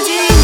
I.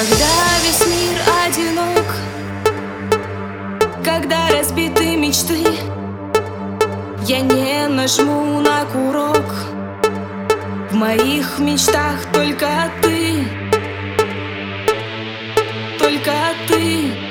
Когда весь мир одинок Когда разбиты мечты Я не нажму на курок. В моих мечтах только ты Только ты.